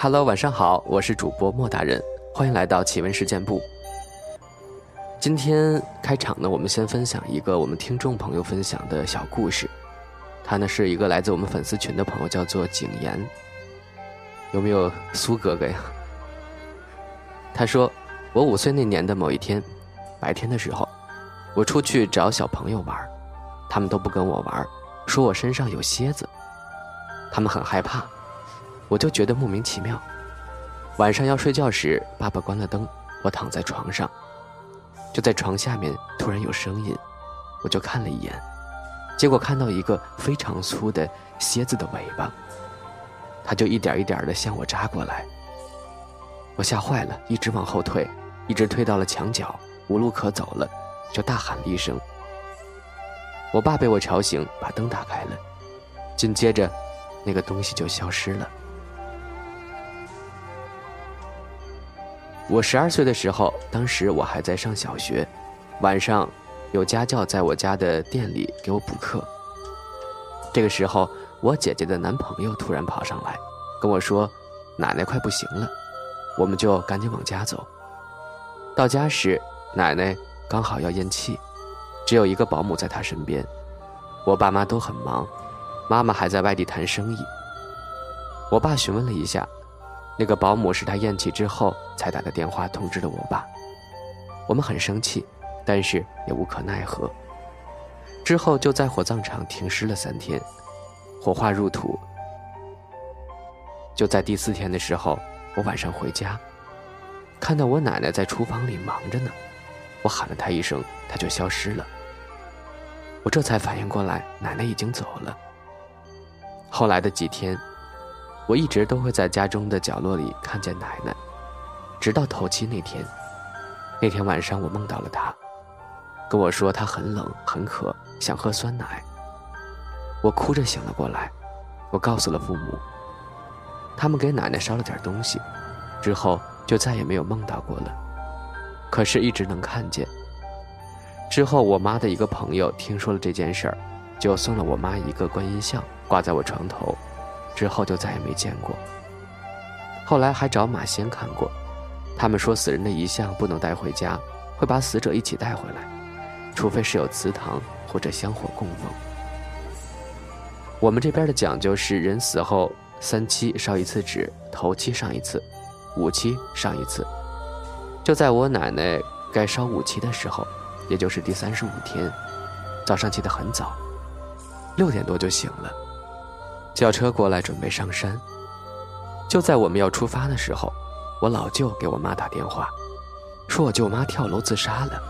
Hello，晚上好，我是主播莫大人，欢迎来到奇闻事件部。今天开场呢，我们先分享一个我们听众朋友分享的小故事。他呢是一个来自我们粉丝群的朋友，叫做景言。有没有苏哥哥呀？他说，我五岁那年的某一天，白天的时候，我出去找小朋友玩，他们都不跟我玩，说我身上有蝎子，他们很害怕。我就觉得莫名其妙。晚上要睡觉时，爸爸关了灯，我躺在床上，就在床下面突然有声音，我就看了一眼，结果看到一个非常粗的蝎子的尾巴，它就一点一点的向我扎过来。我吓坏了，一直往后退，一直退到了墙角，无路可走了，就大喊了一声。我爸被我吵醒，把灯打开了，紧接着，那个东西就消失了。我十二岁的时候，当时我还在上小学，晚上有家教在我家的店里给我补课。这个时候，我姐姐的男朋友突然跑上来，跟我说：“奶奶快不行了。”我们就赶紧往家走。到家时，奶奶刚好要咽气，只有一个保姆在她身边。我爸妈都很忙，妈妈还在外地谈生意。我爸询问了一下。那个保姆是他咽气之后才打的电话通知的我爸，我们很生气，但是也无可奈何。之后就在火葬场停尸了三天，火化入土。就在第四天的时候，我晚上回家，看到我奶奶在厨房里忙着呢，我喊了她一声，她就消失了。我这才反应过来，奶奶已经走了。后来的几天。我一直都会在家中的角落里看见奶奶，直到头七那天。那天晚上，我梦到了她，跟我说她很冷很渴，想喝酸奶。我哭着醒了过来，我告诉了父母，他们给奶奶烧了点东西，之后就再也没有梦到过了。可是，一直能看见。之后，我妈的一个朋友听说了这件事儿，就送了我妈一个观音像，挂在我床头。之后就再也没见过。后来还找马仙看过，他们说死人的遗像不能带回家，会把死者一起带回来，除非是有祠堂或者香火供奉。我们这边的讲究是，人死后三七烧一次纸，头七上一次，五七上一次。就在我奶奶该烧五七的时候，也就是第三十五天，早上起得很早，六点多就醒了。叫车过来，准备上山。就在我们要出发的时候，我老舅给我妈打电话，说我舅妈跳楼自杀了。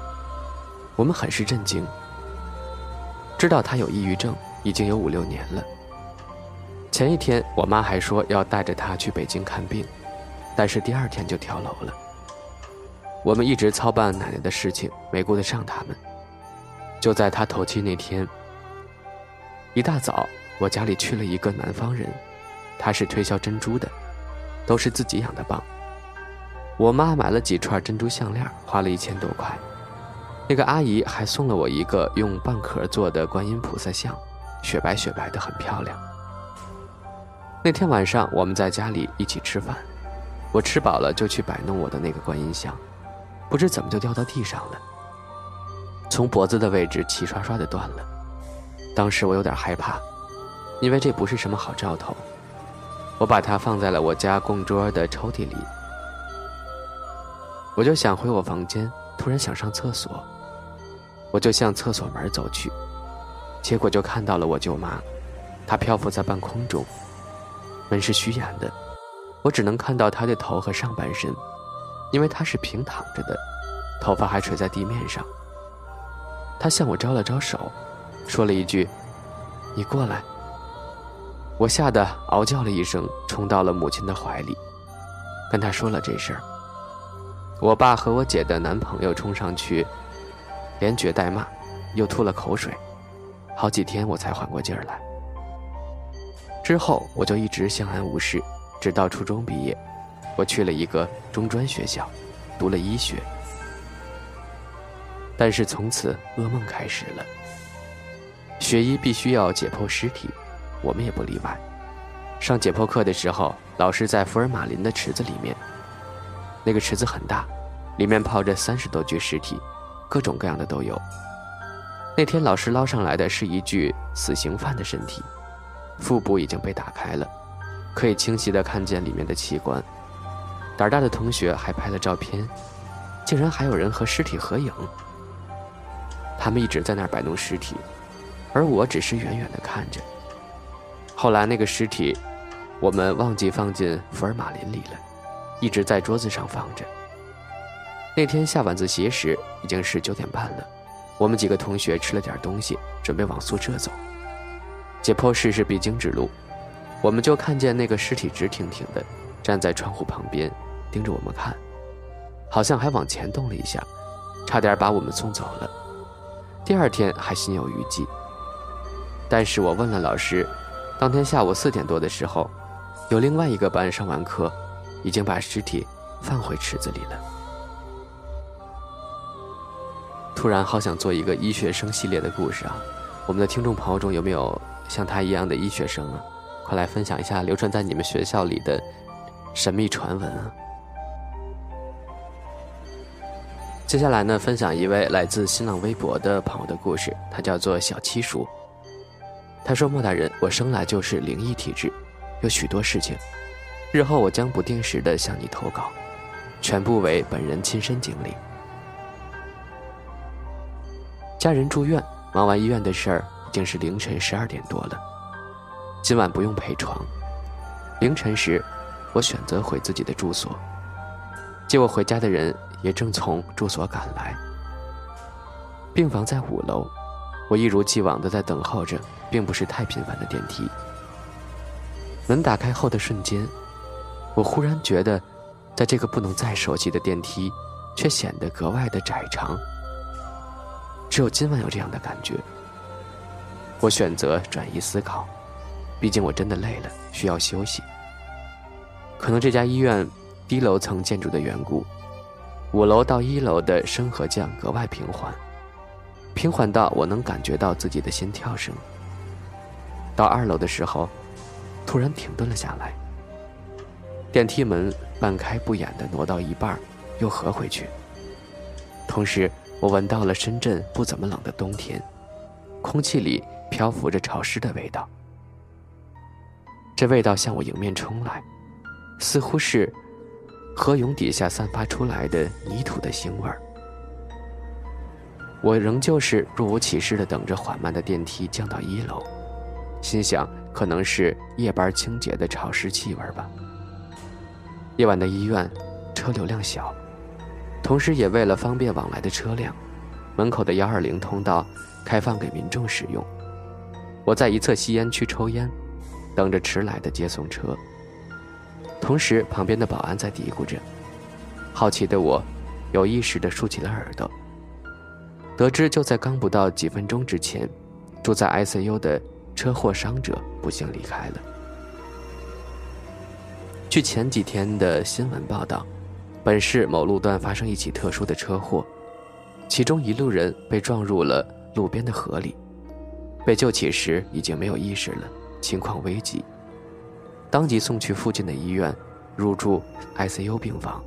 我们很是震惊，知道她有抑郁症，已经有五六年了。前一天我妈还说要带着她去北京看病，但是第二天就跳楼了。我们一直操办奶奶的事情，没顾得上他们。就在她头七那天，一大早。我家里去了一个南方人，他是推销珍珠的，都是自己养的蚌。我妈买了几串珍珠项链，花了一千多块。那个阿姨还送了我一个用蚌壳做的观音菩萨像，雪白雪白的，很漂亮。那天晚上我们在家里一起吃饭，我吃饱了就去摆弄我的那个观音像，不知怎么就掉到地上了，从脖子的位置齐刷刷的断了。当时我有点害怕。因为这不是什么好兆头，我把它放在了我家供桌的抽屉里。我就想回我房间，突然想上厕所，我就向厕所门走去，结果就看到了我舅妈，她漂浮在半空中，门是虚掩的，我只能看到她的头和上半身，因为她是平躺着的，头发还垂在地面上。她向我招了招手，说了一句：“你过来。”我吓得嗷叫了一声，冲到了母亲的怀里。跟他说了这事儿。我爸和我姐的男朋友冲上去，连撅带骂，又吐了口水，好几天我才缓过劲儿来。之后我就一直相安无事，直到初中毕业，我去了一个中专学校，读了医学。但是从此噩梦开始了。学医必须要解剖尸体，我们也不例外。上解剖课的时候，老师在福尔马林的池子里面，那个池子很大，里面泡着三十多具尸体，各种各样的都有。那天老师捞上来的是一具死刑犯的身体。腹部已经被打开了，可以清晰的看见里面的器官。胆大的同学还拍了照片，竟然还有人和尸体合影。他们一直在那儿摆弄尸体，而我只是远远的看着。后来那个尸体，我们忘记放进福尔马林里了，一直在桌子上放着。那天下晚自习时已经是九点半了，我们几个同学吃了点东西，准备往宿舍走。解剖室是必经之路，我们就看见那个尸体直挺挺的站在窗户旁边，盯着我们看，好像还往前动了一下，差点把我们送走了。第二天还心有余悸。但是我问了老师，当天下午四点多的时候，有另外一个班上完课，已经把尸体放回池子里了。突然好想做一个医学生系列的故事啊！我们的听众朋友中有没有？像他一样的医学生啊，快来分享一下流传在你们学校里的神秘传闻啊！接下来呢，分享一位来自新浪微博的朋友的故事，他叫做小七叔。他说：“莫大人，我生来就是灵异体质，有许多事情，日后我将不定时的向你投稿，全部为本人亲身经历。家人住院，忙完医院的事儿。”已经是凌晨十二点多了，今晚不用陪床。凌晨时，我选择回自己的住所。接我回家的人也正从住所赶来。病房在五楼，我一如既往的在等候着，并不是太频繁的电梯。门打开后的瞬间，我忽然觉得，在这个不能再熟悉的电梯，却显得格外的窄长。只有今晚有这样的感觉。我选择转移思考，毕竟我真的累了，需要休息。可能这家医院低楼层建筑的缘故，五楼到一楼的升和降格外平缓，平缓到我能感觉到自己的心跳声。到二楼的时候，突然停顿了下来。电梯门半开不掩的挪到一半，又合回去。同时，我闻到了深圳不怎么冷的冬天，空气里。漂浮着潮湿的味道，这味道向我迎面冲来，似乎是河涌底下散发出来的泥土的腥味儿。我仍旧是若无其事的等着缓慢的电梯降到一楼，心想可能是夜班清洁的潮湿气味吧。夜晚的医院车流量小，同时也为了方便往来的车辆，门口的幺二零通道开放给民众使用。我在一侧吸烟区抽烟，等着迟来的接送车。同时，旁边的保安在嘀咕着。好奇的我，有意识地竖起了耳朵。得知就在刚不到几分钟之前，住在 ICU 的车祸伤者不幸离开了。据前几天的新闻报道，本市某路段发生一起特殊的车祸，其中一路人被撞入了路边的河里。被救起时已经没有意识了，情况危急，当即送去附近的医院，入住 ICU 病房。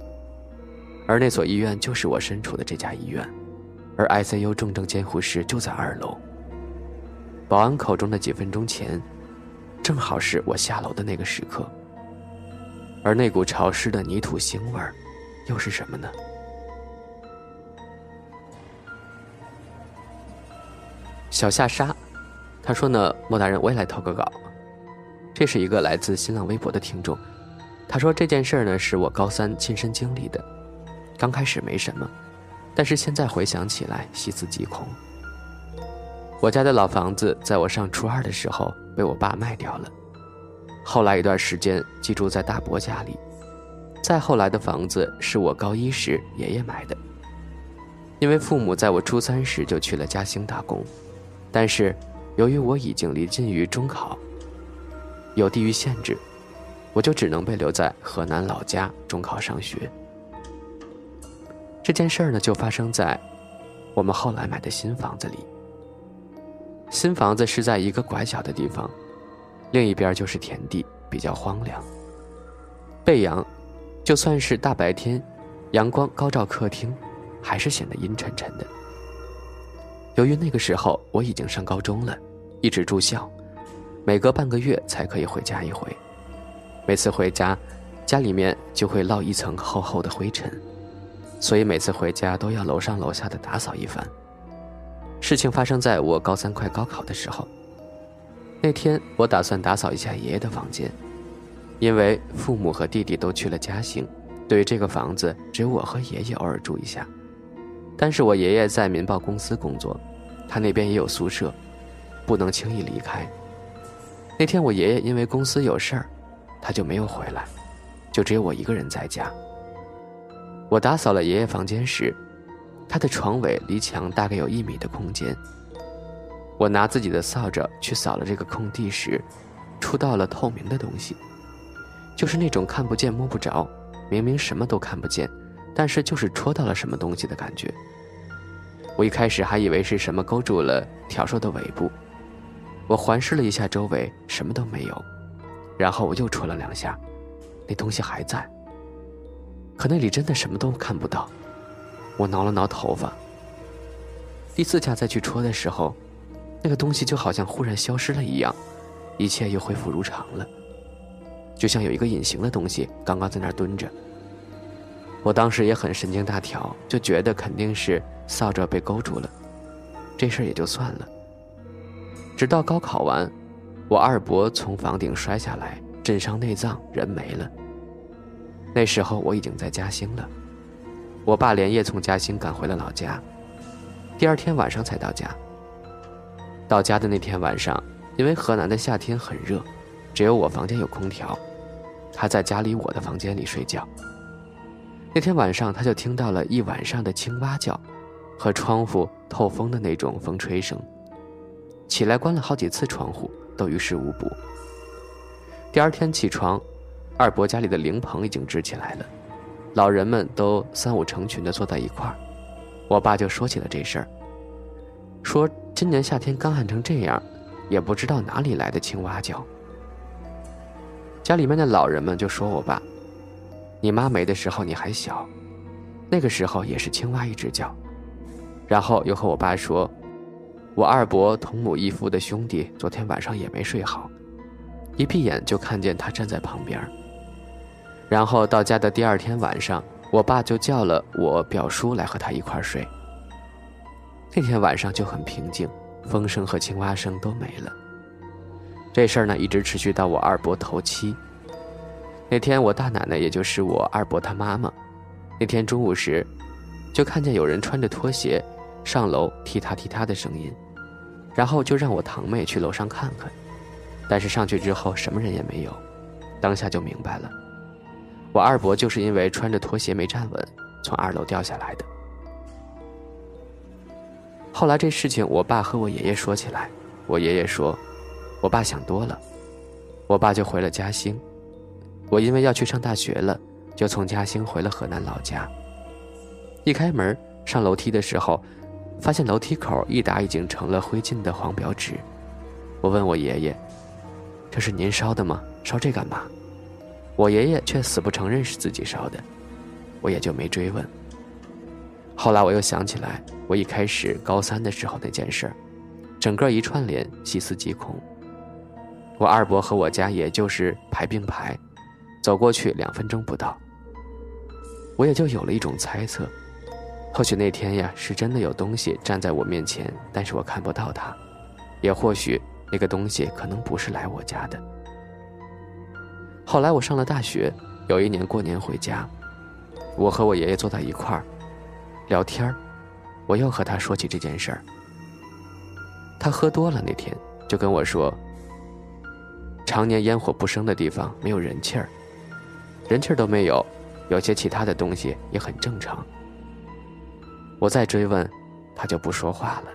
而那所医院就是我身处的这家医院，而 ICU 重症监护室就在二楼。保安口中的几分钟前，正好是我下楼的那个时刻。而那股潮湿的泥土腥味儿，又是什么呢？小夏沙。他说呢，莫大人，我也来投个稿。这是一个来自新浪微博的听众，他说这件事呢是我高三亲身经历的。刚开始没什么，但是现在回想起来，细思极恐。我家的老房子在我上初二的时候被我爸卖掉了，后来一段时间寄住在大伯家里。再后来的房子是我高一时爷爷买的。因为父母在我初三时就去了嘉兴打工，但是由于我已经临近于中考，有地域限制，我就只能被留在河南老家中考上学。这件事儿呢，就发生在我们后来买的新房子里。新房子是在一个拐角的地方，另一边就是田地，比较荒凉。背阳，就算是大白天，阳光高照客厅，还是显得阴沉沉的。由于那个时候我已经上高中了，一直住校，每隔半个月才可以回家一回。每次回家，家里面就会落一层厚厚的灰尘。所以每次回家都要楼上楼下的打扫一番。事情发生在我高三快高考的时候。那天我打算打扫一下爷爷的房间，因为父母和弟弟都去了嘉兴，对于这个房子只有我和爷爷偶尔住一下。但是我爷爷在民报公司工作，他那边也有宿舍，不能轻易离开。那天我爷爷因为公司有事儿，他就没有回来，就只有我一个人在家。我打扫了爷爷房间时，他的床尾离墙大概有一米的空间。我拿自己的扫帚去扫了这个空地时，触到了透明的东西，就是那种看不见摸不着，明明什么都看不见，但是就是戳到了什么东西的感觉。我一开始还以为是什么勾住了笤帚的尾部，我环视了一下周围，什么都没有，然后我又戳了两下，那东西还在。可那里真的什么都看不到，我挠了挠头发。第四下再去戳的时候，那个东西就好像忽然消失了一样，一切又恢复如常了，就像有一个隐形的东西刚刚在那儿蹲着。我当时也很神经大条，就觉得肯定是扫帚被勾住了，这事儿也就算了。直到高考完，我二伯从房顶摔下来，震伤内脏，人没了。那时候我已经在嘉兴了，我爸连夜从嘉兴赶回了老家，第二天晚上才到家。到家的那天晚上，因为河南的夏天很热，只有我房间有空调，他在家里我的房间里睡觉。那天晚上他就听到了一晚上的青蛙叫，和窗户透风的那种风吹声，起来关了好几次窗户都于事无补。第二天起床。二伯家里的灵棚已经支起来了，老人们都三五成群的坐在一块儿。我爸就说起了这事儿，说今年夏天干旱成这样，也不知道哪里来的青蛙叫。家里面的老人们就说我爸：“你妈没的时候你还小，那个时候也是青蛙一直叫。”然后又和我爸说：“我二伯同母异父的兄弟昨天晚上也没睡好，一闭眼就看见他站在旁边。”然后到家的第二天晚上，我爸就叫了我表叔来和他一块睡。那天晚上就很平静，风声和青蛙声都没了。这事儿呢，一直持续到我二伯头七。那天我大奶奶，也就是我二伯他妈妈，那天中午时，就看见有人穿着拖鞋上楼踢踏踢踏的声音，然后就让我堂妹去楼上看看，但是上去之后什么人也没有，当下就明白了。我二伯就是因为穿着拖鞋没站稳，从二楼掉下来的。后来这事情，我爸和我爷爷说起来，我爷爷说，我爸想多了，我爸就回了嘉兴。我因为要去上大学了，就从嘉兴回了河南老家。一开门上楼梯的时候，发现楼梯口一沓已经成了灰烬的黄表纸。我问我爷爷：“这是您烧的吗？烧这干嘛？”我爷爷却死不承认是自己烧的，我也就没追问。后来我又想起来，我一开始高三的时候那件事，整个一串联，细思极恐。我二伯和我家也就是排并排，走过去两分钟不到，我也就有了一种猜测，或许那天呀是真的有东西站在我面前，但是我看不到它，也或许那个东西可能不是来我家的。后来我上了大学，有一年过年回家，我和我爷爷坐在一块儿聊天儿，我又和他说起这件事儿。他喝多了那天就跟我说：“常年烟火不生的地方没有人气儿，人气儿都没有，有些其他的东西也很正常。我再追问，他就不说话了。